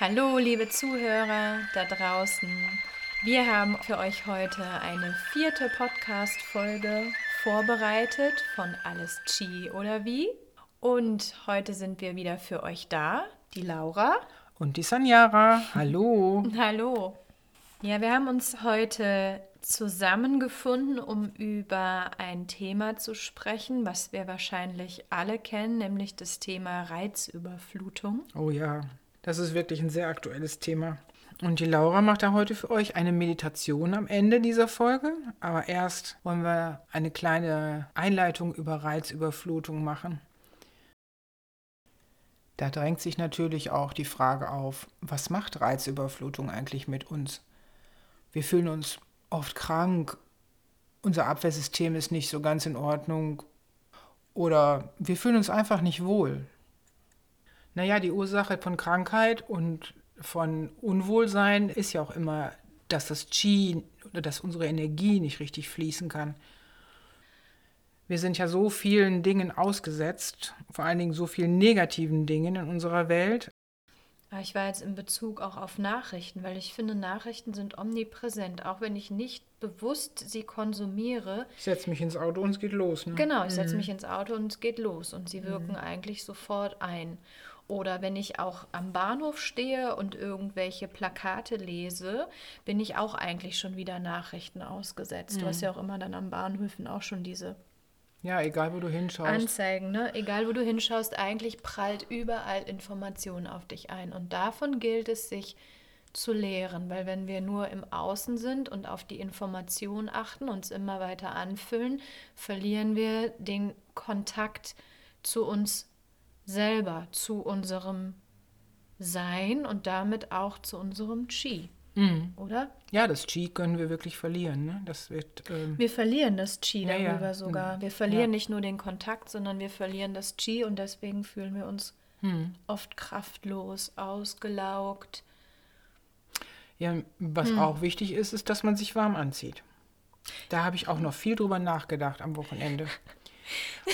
Hallo, liebe Zuhörer da draußen. Wir haben für euch heute eine vierte Podcast-Folge vorbereitet von Alles Chi oder wie. Und heute sind wir wieder für euch da, die Laura. Und die Sanjara. Hallo. Hallo. Ja, wir haben uns heute zusammengefunden, um über ein Thema zu sprechen, was wir wahrscheinlich alle kennen, nämlich das Thema Reizüberflutung. Oh ja, das ist wirklich ein sehr aktuelles Thema. Und die Laura macht da heute für euch eine Meditation am Ende dieser Folge. Aber erst wollen wir eine kleine Einleitung über Reizüberflutung machen. Da drängt sich natürlich auch die Frage auf, was macht Reizüberflutung eigentlich mit uns? Wir fühlen uns oft krank, unser Abwehrsystem ist nicht so ganz in Ordnung oder wir fühlen uns einfach nicht wohl. Naja, die Ursache von Krankheit und von Unwohlsein ist ja auch immer, dass das Qi oder dass unsere Energie nicht richtig fließen kann. Wir sind ja so vielen Dingen ausgesetzt, vor allen Dingen so vielen negativen Dingen in unserer Welt. Ich war jetzt in Bezug auch auf Nachrichten, weil ich finde, Nachrichten sind omnipräsent, auch wenn ich nicht bewusst sie konsumiere. Ich setze mich ins Auto und es geht los. Ne? Genau, ich setze mhm. mich ins Auto und es geht los und sie wirken mhm. eigentlich sofort ein. Oder wenn ich auch am Bahnhof stehe und irgendwelche Plakate lese, bin ich auch eigentlich schon wieder Nachrichten ausgesetzt. Mhm. Du hast mhm. ja auch immer dann am Bahnhöfen auch schon diese ja, egal wo du hinschaust. Anzeigen, ne? Egal wo du hinschaust, eigentlich prallt überall Information auf dich ein. Und davon gilt es, sich zu lehren, weil wenn wir nur im Außen sind und auf die Information achten, uns immer weiter anfüllen, verlieren wir den Kontakt zu uns selber, zu unserem Sein und damit auch zu unserem Chi. Mhm. Oder? Ja, das Qi können wir wirklich verlieren. Ne? Das wird, ähm wir verlieren das Qi ja, darüber ja. sogar. Wir verlieren ja. nicht nur den Kontakt, sondern wir verlieren das Qi und deswegen fühlen wir uns mhm. oft kraftlos, ausgelaugt. Ja, was mhm. auch wichtig ist, ist, dass man sich warm anzieht. Da habe ich auch noch viel drüber nachgedacht am Wochenende.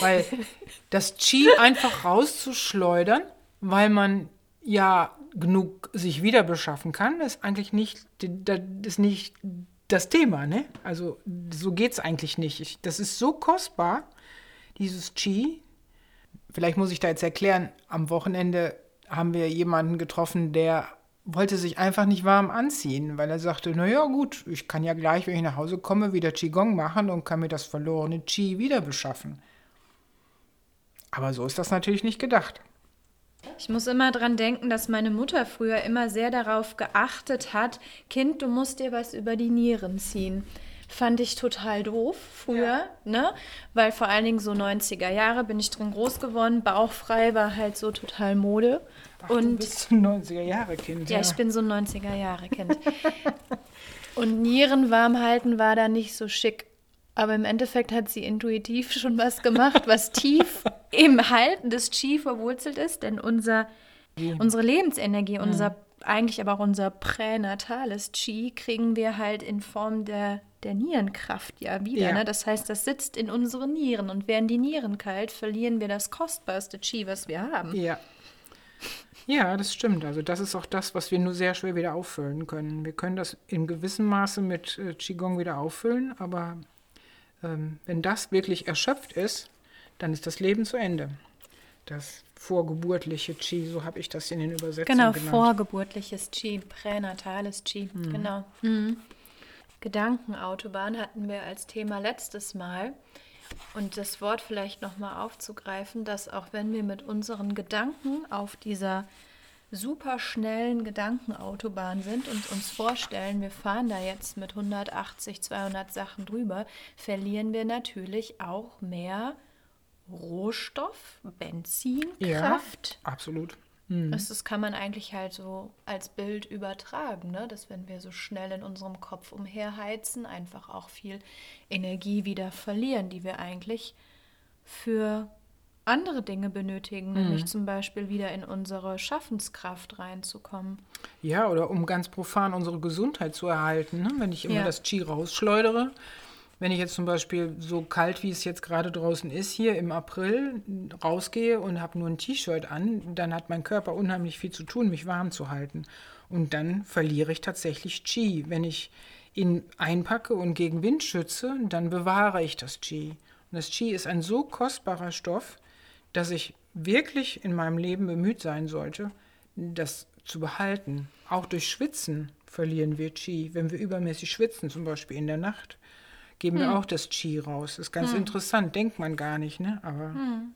weil das Qi einfach rauszuschleudern, weil man ja genug sich wieder beschaffen kann, ist eigentlich nicht, das ist nicht das Thema. Ne? Also so geht es eigentlich nicht. Ich, das ist so kostbar, dieses Qi. Vielleicht muss ich da jetzt erklären, am Wochenende haben wir jemanden getroffen, der wollte sich einfach nicht warm anziehen, weil er sagte, naja gut, ich kann ja gleich, wenn ich nach Hause komme, wieder Qigong machen und kann mir das verlorene Qi wieder beschaffen. Aber so ist das natürlich nicht gedacht. Ich muss immer dran denken, dass meine Mutter früher immer sehr darauf geachtet hat, Kind, du musst dir was über die Nieren ziehen. Fand ich total doof früher, ja. ne? Weil vor allen Dingen so 90er Jahre bin ich drin groß geworden. Bauchfrei war halt so total Mode. Ach, und du bist ein 90er Jahre Kind. Ja, ja, ich bin so ein 90er Jahre Kind. und Nieren warm halten war da nicht so schick. Aber im Endeffekt hat sie intuitiv schon was gemacht, was tief im Halten des Qi verwurzelt ist, denn unser, unsere Lebensenergie, unser eigentlich aber auch unser pränatales Qi kriegen wir halt in Form der, der Nierenkraft ja wieder. Ja. Ne? Das heißt, das sitzt in unseren Nieren und werden die Nieren kalt, verlieren wir das kostbarste Qi, was wir haben. Ja. Ja, das stimmt. Also das ist auch das, was wir nur sehr schwer wieder auffüllen können. Wir können das in gewissem Maße mit äh, Qigong wieder auffüllen, aber ähm, wenn das wirklich erschöpft ist, dann ist das Leben zu Ende. Das vorgeburtliche Qi, so habe ich das in den Übersetzungen genau, genannt. Genau, vorgeburtliches Qi, pränatales Qi, mhm. genau. Mhm. Gedankenautobahn hatten wir als Thema letztes Mal. Und das Wort vielleicht nochmal aufzugreifen, dass auch wenn wir mit unseren Gedanken auf dieser super schnellen Gedankenautobahn sind und uns vorstellen, wir fahren da jetzt mit 180, 200 Sachen drüber, verlieren wir natürlich auch mehr Rohstoff, Benzin, Kraft. Ja, absolut. Mhm. Das, das, kann man eigentlich halt so als Bild übertragen, ne? dass wenn wir so schnell in unserem Kopf umherheizen, einfach auch viel Energie wieder verlieren, die wir eigentlich für andere Dinge benötigen, mhm. nämlich zum Beispiel wieder in unsere Schaffenskraft reinzukommen. Ja, oder um ganz profan unsere Gesundheit zu erhalten. Ne? Wenn ich immer ja. das Qi rausschleudere, wenn ich jetzt zum Beispiel so kalt, wie es jetzt gerade draußen ist, hier im April rausgehe und habe nur ein T-Shirt an, dann hat mein Körper unheimlich viel zu tun, mich warm zu halten. Und dann verliere ich tatsächlich Qi. Wenn ich ihn einpacke und gegen Wind schütze, dann bewahre ich das Qi. Und das Qi ist ein so kostbarer Stoff, dass ich wirklich in meinem Leben bemüht sein sollte, das zu behalten. Auch durch Schwitzen verlieren wir Qi. Wenn wir übermäßig schwitzen, zum Beispiel in der Nacht, geben hm. wir auch das Qi raus. Ist ganz hm. interessant, denkt man gar nicht, ne? Aber. Hm.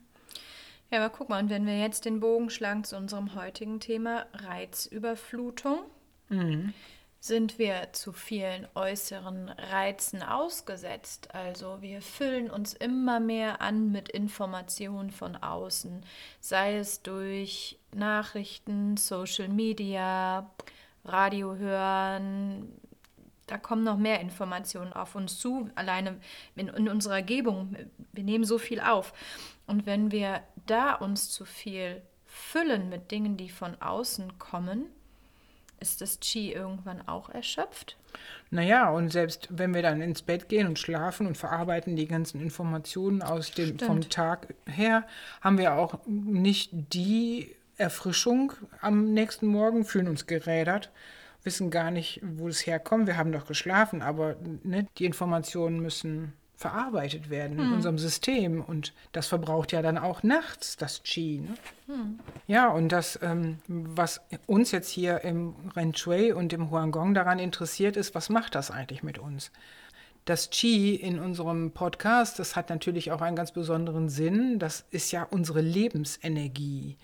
Ja, aber guck mal, und wenn wir jetzt den Bogen schlagen zu unserem heutigen Thema Reizüberflutung, mhm. sind wir zu vielen äußeren Reizen ausgesetzt. Also wir füllen uns immer mehr an mit Informationen von außen, sei es durch Nachrichten, Social Media, Radio hören, da kommen noch mehr Informationen auf uns zu, alleine in, in unserer Gebung. Wir nehmen so viel auf. Und wenn wir da uns zu viel füllen mit Dingen, die von außen kommen, ist das Qi irgendwann auch erschöpft? Naja, und selbst wenn wir dann ins Bett gehen und schlafen und verarbeiten die ganzen Informationen aus dem, vom Tag her, haben wir auch nicht die Erfrischung am nächsten Morgen, fühlen uns gerädert, wissen gar nicht, wo es herkommt. Wir haben doch geschlafen, aber ne, die Informationen müssen verarbeitet werden hm. in unserem System. Und das verbraucht ja dann auch nachts das Qi. Ne? Hm. Ja, und das, ähm, was uns jetzt hier im Ren Shui und im Huanggong daran interessiert, ist, was macht das eigentlich mit uns? Das Qi in unserem Podcast, das hat natürlich auch einen ganz besonderen Sinn. Das ist ja unsere Lebensenergie.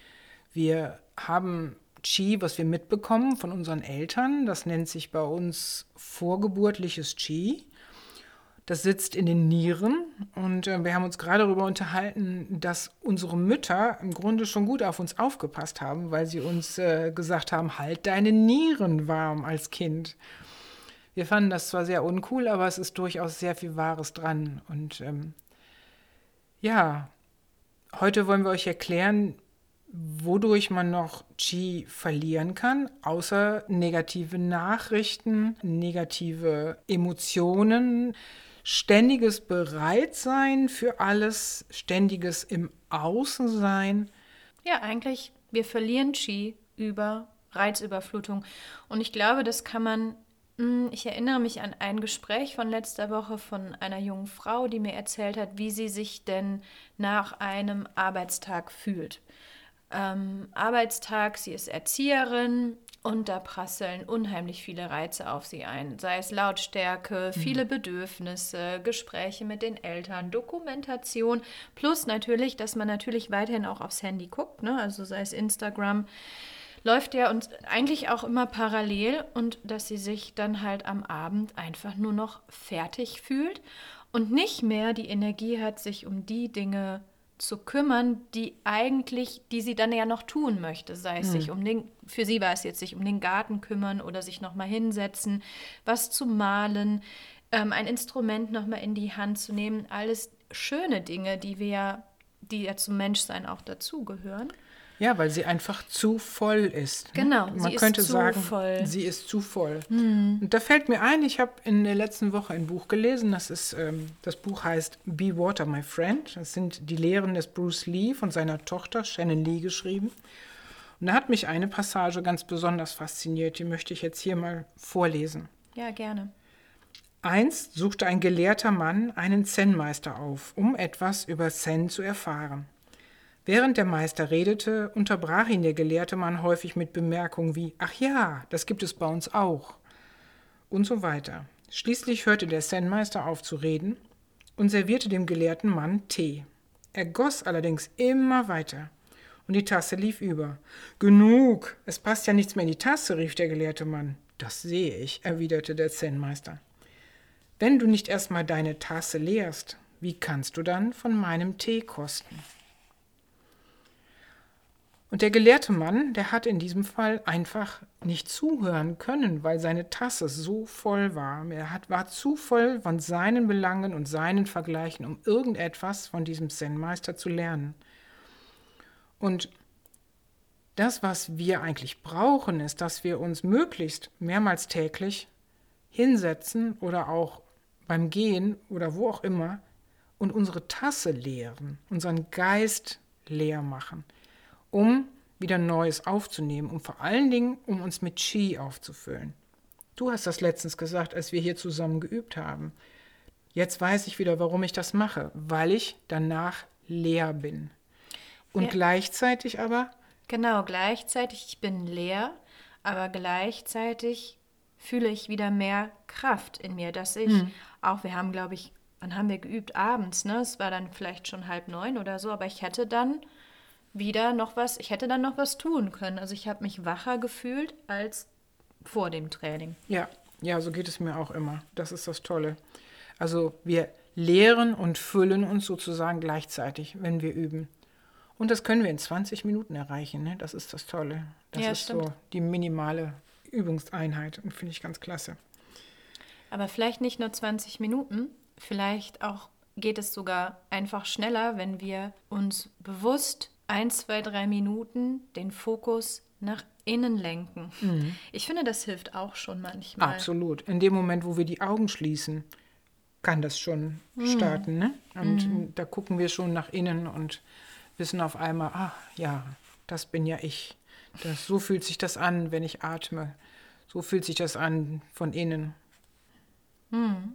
Wir haben Qi, was wir mitbekommen von unseren Eltern. Das nennt sich bei uns vorgeburtliches Qi. Das sitzt in den Nieren und äh, wir haben uns gerade darüber unterhalten, dass unsere Mütter im Grunde schon gut auf uns aufgepasst haben, weil sie uns äh, gesagt haben, halt deine Nieren warm als Kind. Wir fanden das zwar sehr uncool, aber es ist durchaus sehr viel Wahres dran. Und ähm, ja, heute wollen wir euch erklären, wodurch man noch Qi verlieren kann, außer negative Nachrichten, negative Emotionen, ständiges Bereitsein für alles, ständiges im Außensein. Ja, eigentlich, wir verlieren Qi über Reizüberflutung. Und ich glaube, das kann man hm, ich erinnere mich an ein Gespräch von letzter Woche von einer jungen Frau, die mir erzählt hat, wie sie sich denn nach einem Arbeitstag fühlt ähm, Arbeitstag, sie ist Erzieherin und da prasseln unheimlich viele Reize auf sie ein, sei es Lautstärke, mhm. viele Bedürfnisse, Gespräche mit den Eltern, Dokumentation, plus natürlich, dass man natürlich weiterhin auch aufs Handy guckt, ne? also sei es Instagram, läuft ja und eigentlich auch immer parallel und dass sie sich dann halt am Abend einfach nur noch fertig fühlt und nicht mehr die Energie hat, sich um die Dinge zu zu kümmern, die eigentlich, die sie dann ja noch tun möchte, sei es hm. sich um den, für sie war es jetzt sich um den Garten kümmern oder sich nochmal hinsetzen, was zu malen, ähm, ein Instrument nochmal in die Hand zu nehmen, alles schöne Dinge, die wir, die ja zum Menschsein auch dazugehören. Ja, weil sie einfach zu voll ist. Ne? Genau, man könnte sagen, voll. sie ist zu voll. Mhm. Und da fällt mir ein, ich habe in der letzten Woche ein Buch gelesen. Das ist ähm, das Buch heißt Be Water, My Friend. Das sind die Lehren des Bruce Lee von seiner Tochter Shannon Lee geschrieben. Und da hat mich eine Passage ganz besonders fasziniert. Die möchte ich jetzt hier mal vorlesen. Ja, gerne. Einst suchte ein gelehrter Mann einen Zen-Meister auf, um etwas über Zen zu erfahren. Während der Meister redete, unterbrach ihn der gelehrte Mann häufig mit Bemerkungen wie Ach ja, das gibt es bei uns auch und so weiter. Schließlich hörte der Zen-Meister auf zu reden und servierte dem gelehrten Mann Tee. Er goss allerdings immer weiter und die Tasse lief über. Genug, es passt ja nichts mehr in die Tasse, rief der gelehrte Mann. Das sehe ich, erwiderte der Zen-Meister. Wenn du nicht erstmal deine Tasse leerst, wie kannst du dann von meinem Tee kosten? Und der gelehrte Mann, der hat in diesem Fall einfach nicht zuhören können, weil seine Tasse so voll war. Er hat, war zu voll von seinen Belangen und seinen Vergleichen, um irgendetwas von diesem Zen-Meister zu lernen. Und das, was wir eigentlich brauchen, ist, dass wir uns möglichst mehrmals täglich hinsetzen oder auch beim Gehen oder wo auch immer und unsere Tasse leeren, unseren Geist leer machen, um wieder Neues aufzunehmen, um vor allen Dingen, um uns mit Qi aufzufüllen. Du hast das letztens gesagt, als wir hier zusammen geübt haben. Jetzt weiß ich wieder, warum ich das mache, weil ich danach leer bin. Und ja. gleichzeitig aber. Genau, gleichzeitig, ich bin leer, aber gleichzeitig fühle ich wieder mehr Kraft in mir, dass ich hm. auch, wir haben, glaube ich, wann haben wir geübt? Abends, ne? Es war dann vielleicht schon halb neun oder so, aber ich hätte dann wieder noch was, ich hätte dann noch was tun können. Also ich habe mich wacher gefühlt als vor dem Training. Ja, ja, so geht es mir auch immer. Das ist das Tolle. Also wir leeren und füllen uns sozusagen gleichzeitig, wenn wir üben. Und das können wir in 20 Minuten erreichen. Ne? Das ist das Tolle. Das ja, ist stimmt. so die minimale Übungseinheit und finde ich ganz klasse. Aber vielleicht nicht nur 20 Minuten, vielleicht auch geht es sogar einfach schneller, wenn wir uns bewusst ein, zwei, drei Minuten den Fokus nach innen lenken. Mhm. Ich finde, das hilft auch schon manchmal. Absolut. In dem Moment, wo wir die Augen schließen, kann das schon mhm. starten. Ne? Und mhm. da gucken wir schon nach innen und wissen auf einmal, ah ja, das bin ja ich. Das, so fühlt sich das an, wenn ich atme. So fühlt sich das an von innen. Mhm.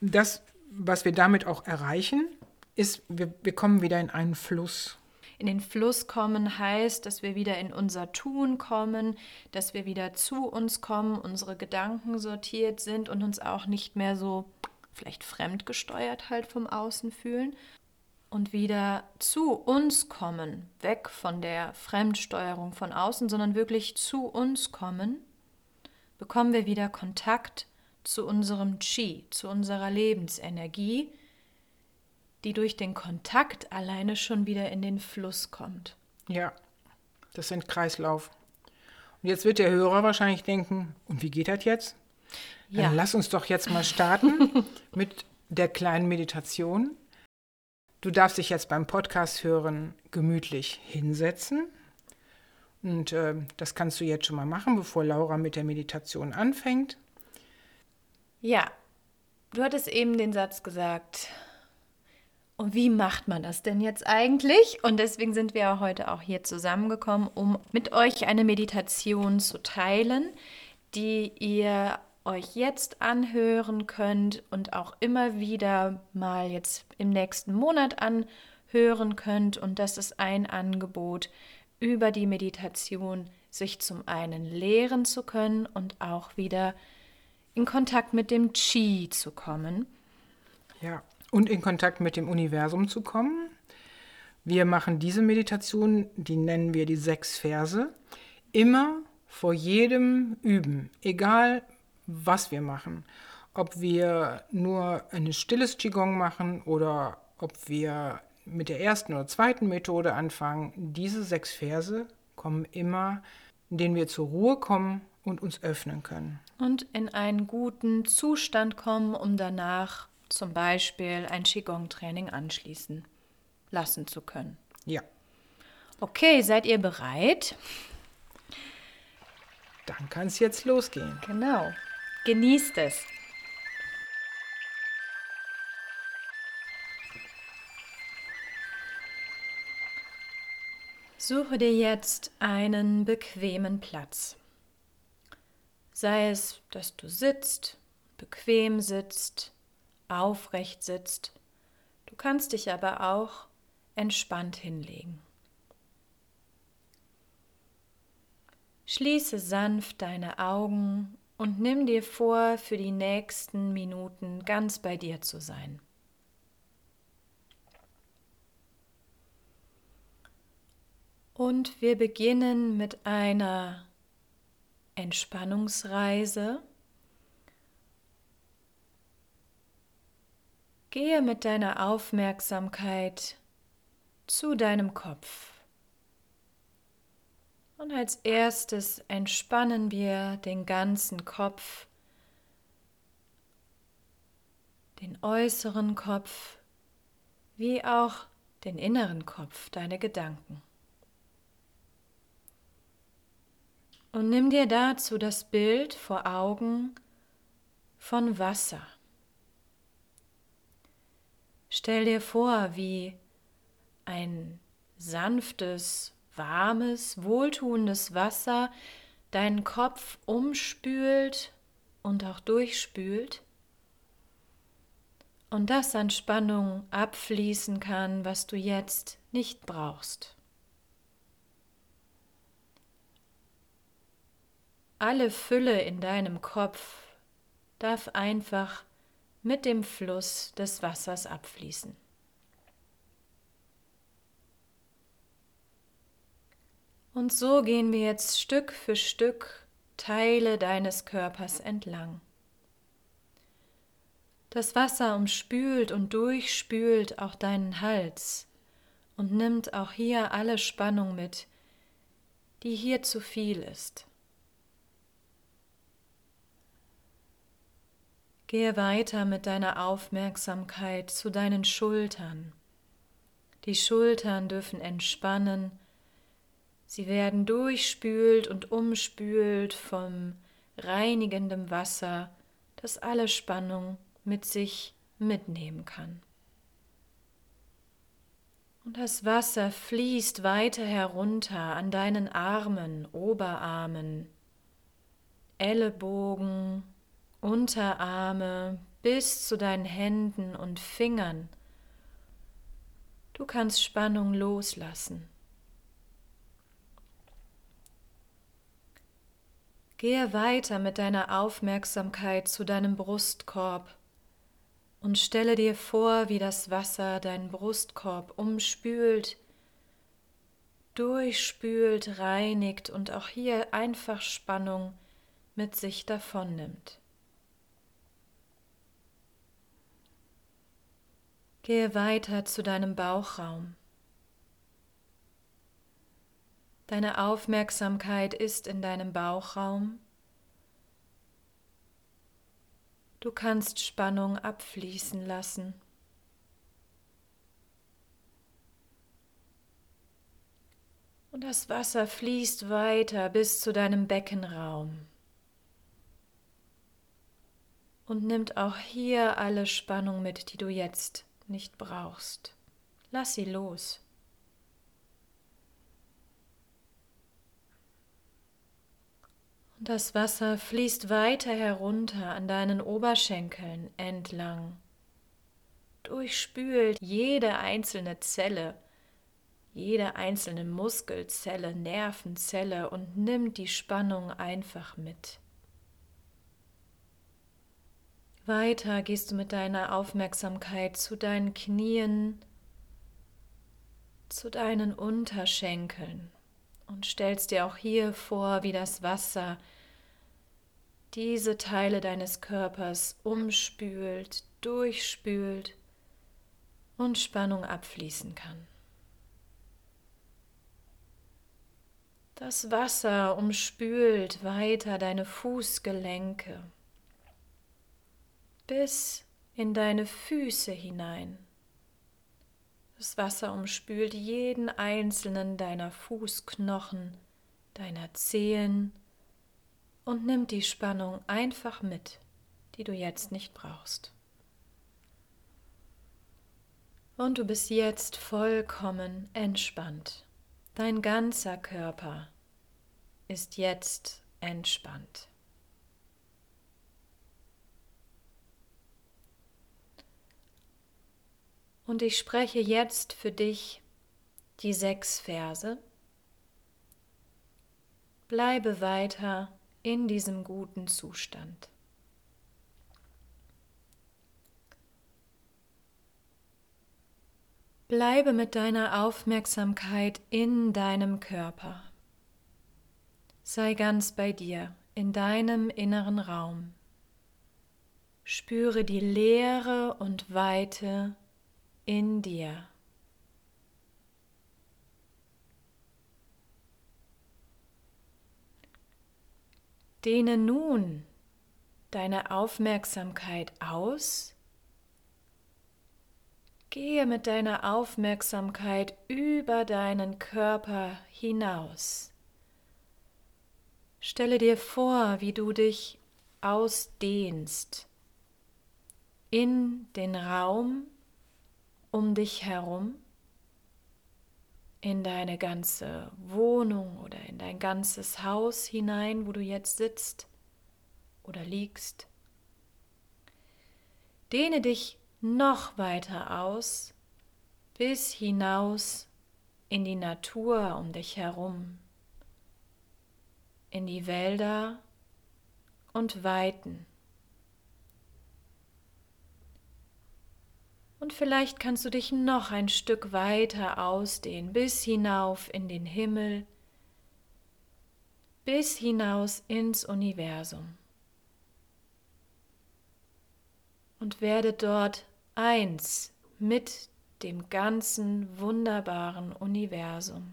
Das, was wir damit auch erreichen, ist, wir, wir kommen wieder in einen Fluss. In den Fluss kommen heißt, dass wir wieder in unser Tun kommen, dass wir wieder zu uns kommen, unsere Gedanken sortiert sind und uns auch nicht mehr so vielleicht fremdgesteuert halt vom Außen fühlen und wieder zu uns kommen, weg von der Fremdsteuerung von außen, sondern wirklich zu uns kommen, bekommen wir wieder Kontakt zu unserem Qi, zu unserer Lebensenergie, die durch den Kontakt alleine schon wieder in den Fluss kommt. Ja, das sind Kreislauf. Und jetzt wird der Hörer wahrscheinlich denken, und wie geht das jetzt? Ja. Dann lass uns doch jetzt mal starten mit der kleinen Meditation. Du darfst dich jetzt beim Podcast hören gemütlich hinsetzen. Und äh, das kannst du jetzt schon mal machen, bevor Laura mit der Meditation anfängt. Ja, du hattest eben den Satz gesagt, und wie macht man das denn jetzt eigentlich? Und deswegen sind wir heute auch hier zusammengekommen, um mit euch eine Meditation zu teilen, die ihr euch jetzt anhören könnt und auch immer wieder mal jetzt im nächsten Monat anhören könnt. Und das ist ein Angebot, über die Meditation sich zum einen lehren zu können und auch wieder in Kontakt mit dem Chi zu kommen. Ja, und in Kontakt mit dem Universum zu kommen. Wir machen diese Meditation, die nennen wir die sechs Verse, immer vor jedem Üben, egal was wir machen. Ob wir nur ein stilles Qigong machen oder ob wir mit der ersten oder zweiten Methode anfangen, diese sechs Verse kommen immer, in denen wir zur Ruhe kommen und uns öffnen können. Und in einen guten Zustand kommen, um danach zum Beispiel ein Qigong-Training anschließen lassen zu können. Ja. Okay, seid ihr bereit? Dann kann es jetzt losgehen. Genau. Genießt es. Suche dir jetzt einen bequemen Platz. Sei es, dass du sitzt, bequem sitzt aufrecht sitzt. Du kannst dich aber auch entspannt hinlegen. Schließe sanft deine Augen und nimm dir vor, für die nächsten Minuten ganz bei dir zu sein. Und wir beginnen mit einer Entspannungsreise Gehe mit deiner Aufmerksamkeit zu deinem Kopf. Und als erstes entspannen wir den ganzen Kopf, den äußeren Kopf, wie auch den inneren Kopf, deine Gedanken. Und nimm dir dazu das Bild vor Augen von Wasser. Stell dir vor, wie ein sanftes, warmes, wohltuendes Wasser deinen Kopf umspült und auch durchspült und das an Spannung abfließen kann, was du jetzt nicht brauchst. Alle Fülle in deinem Kopf darf einfach mit dem Fluss des Wassers abfließen. Und so gehen wir jetzt Stück für Stück Teile deines Körpers entlang. Das Wasser umspült und durchspült auch deinen Hals und nimmt auch hier alle Spannung mit, die hier zu viel ist. Gehe weiter mit deiner Aufmerksamkeit zu deinen Schultern. Die Schultern dürfen entspannen Sie werden durchspült und umspült vom reinigendem Wasser, das alle Spannung mit sich mitnehmen kann. Und das Wasser fließt weiter herunter an deinen Armen, Oberarmen, Ellenbogen, Unterarme bis zu deinen Händen und Fingern. Du kannst Spannung loslassen. Gehe weiter mit deiner Aufmerksamkeit zu deinem Brustkorb und stelle dir vor, wie das Wasser deinen Brustkorb umspült, durchspült, reinigt und auch hier einfach Spannung mit sich davonnimmt. Gehe weiter zu deinem Bauchraum. Deine Aufmerksamkeit ist in deinem Bauchraum. Du kannst Spannung abfließen lassen. Und das Wasser fließt weiter bis zu deinem Beckenraum und nimmt auch hier alle Spannung mit, die du jetzt nicht brauchst. Lass sie los. Das Wasser fließt weiter herunter an deinen Oberschenkeln entlang, durchspült jede einzelne Zelle, jede einzelne Muskelzelle, Nervenzelle und nimmt die Spannung einfach mit. Weiter gehst du mit deiner Aufmerksamkeit zu deinen Knien, zu deinen Unterschenkeln und stellst dir auch hier vor, wie das Wasser diese Teile deines Körpers umspült, durchspült und Spannung abfließen kann. Das Wasser umspült weiter deine Fußgelenke bis in deine Füße hinein. Das Wasser umspült jeden einzelnen deiner Fußknochen, deiner Zehen, und nimm die Spannung einfach mit, die du jetzt nicht brauchst. Und du bist jetzt vollkommen entspannt. Dein ganzer Körper ist jetzt entspannt. Und ich spreche jetzt für dich die sechs Verse. Bleibe weiter in diesem guten Zustand. Bleibe mit deiner Aufmerksamkeit in deinem Körper. Sei ganz bei dir, in deinem inneren Raum. Spüre die Leere und Weite in dir. Dehne nun deine Aufmerksamkeit aus. Gehe mit deiner Aufmerksamkeit über deinen Körper hinaus. Stelle dir vor, wie du dich ausdehnst in den Raum um dich herum, in deine ganze Wohnung oder in dein ganzes Haus hinein, wo du jetzt sitzt oder liegst. Dehne dich noch weiter aus bis hinaus in die Natur um dich herum, in die Wälder und Weiten. Und vielleicht kannst du dich noch ein Stück weiter ausdehnen, bis hinauf in den Himmel, bis hinaus ins Universum. Und werde dort eins mit dem ganzen wunderbaren Universum.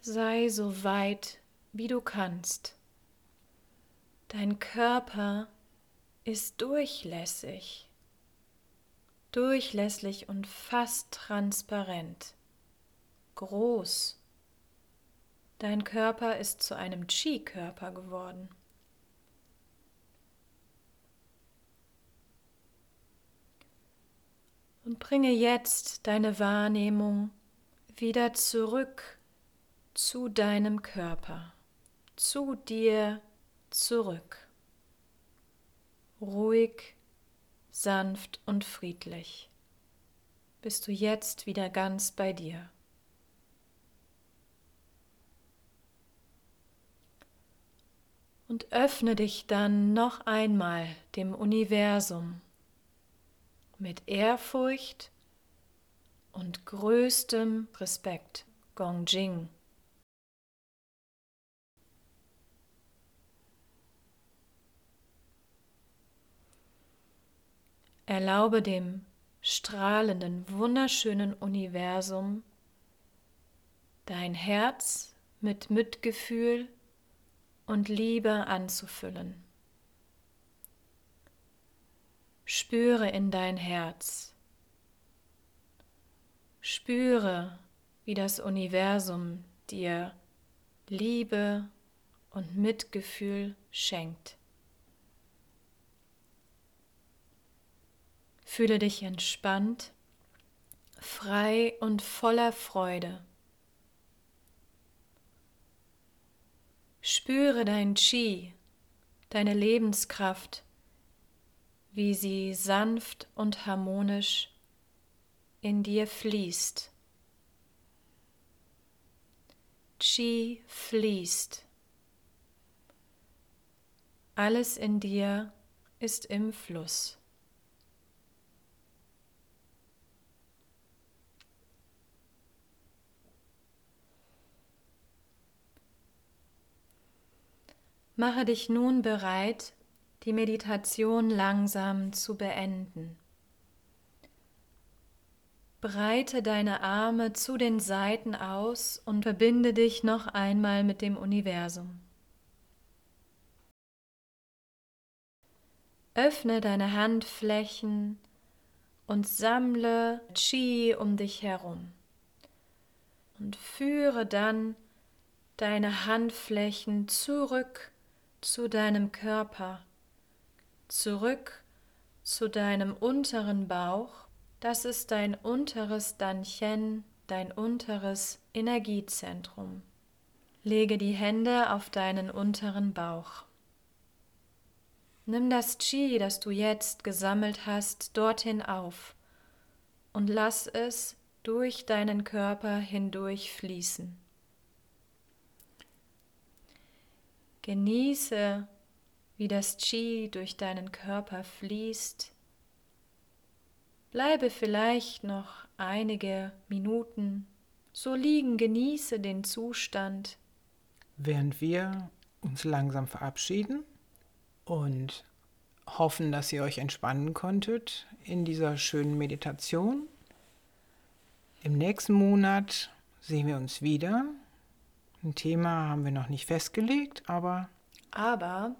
Sei so weit, wie du kannst. Dein Körper ist durchlässig, durchlässig und fast transparent, groß. Dein Körper ist zu einem Chi-Körper geworden. Und bringe jetzt deine Wahrnehmung wieder zurück zu deinem Körper, zu dir zurück. Ruhig, sanft und friedlich bist du jetzt wieder ganz bei dir. Und öffne dich dann noch einmal dem Universum mit Ehrfurcht und größtem Respekt. Gongjing. Erlaube dem strahlenden, wunderschönen Universum dein Herz mit Mitgefühl und Liebe anzufüllen. Spüre in dein Herz. Spüre, wie das Universum dir Liebe und Mitgefühl schenkt. Fühle dich entspannt, frei und voller Freude. Spüre dein Chi, deine Lebenskraft wie sie sanft und harmonisch in dir fließt. Chi fließt. Alles in dir ist im Fluss. Mache dich nun bereit, die Meditation langsam zu beenden. Breite deine Arme zu den Seiten aus und verbinde dich noch einmal mit dem Universum. Öffne deine Handflächen und sammle Chi um dich herum. Und führe dann deine Handflächen zurück zu deinem Körper zurück zu deinem unteren Bauch. Das ist dein unteres Danchen, dein unteres Energiezentrum. Lege die Hände auf deinen unteren Bauch. Nimm das Qi, das du jetzt gesammelt hast, dorthin auf und lass es durch deinen Körper hindurch fließen. Genieße wie das Qi durch deinen Körper fließt. Bleibe vielleicht noch einige Minuten so liegen, genieße den Zustand. Während wir uns langsam verabschieden und hoffen, dass ihr euch entspannen konntet in dieser schönen Meditation. Im nächsten Monat sehen wir uns wieder. Ein Thema haben wir noch nicht festgelegt, aber. Aber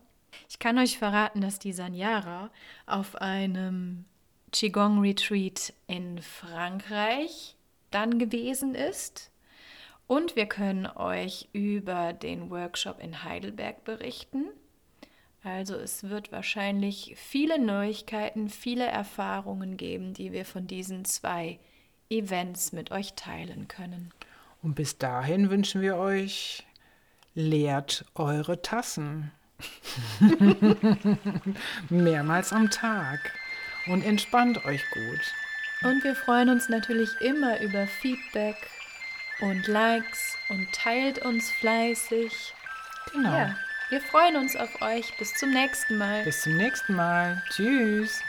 ich kann euch verraten, dass die Sanyara auf einem Qigong Retreat in Frankreich dann gewesen ist. Und wir können euch über den Workshop in Heidelberg berichten, Also es wird wahrscheinlich viele Neuigkeiten, viele Erfahrungen geben, die wir von diesen zwei Events mit euch teilen können. Und bis dahin wünschen wir euch, leert eure Tassen. Mehrmals am Tag. Und entspannt euch gut. Und wir freuen uns natürlich immer über Feedback und Likes und teilt uns fleißig. Genau. Ja, wir freuen uns auf euch. Bis zum nächsten Mal. Bis zum nächsten Mal. Tschüss.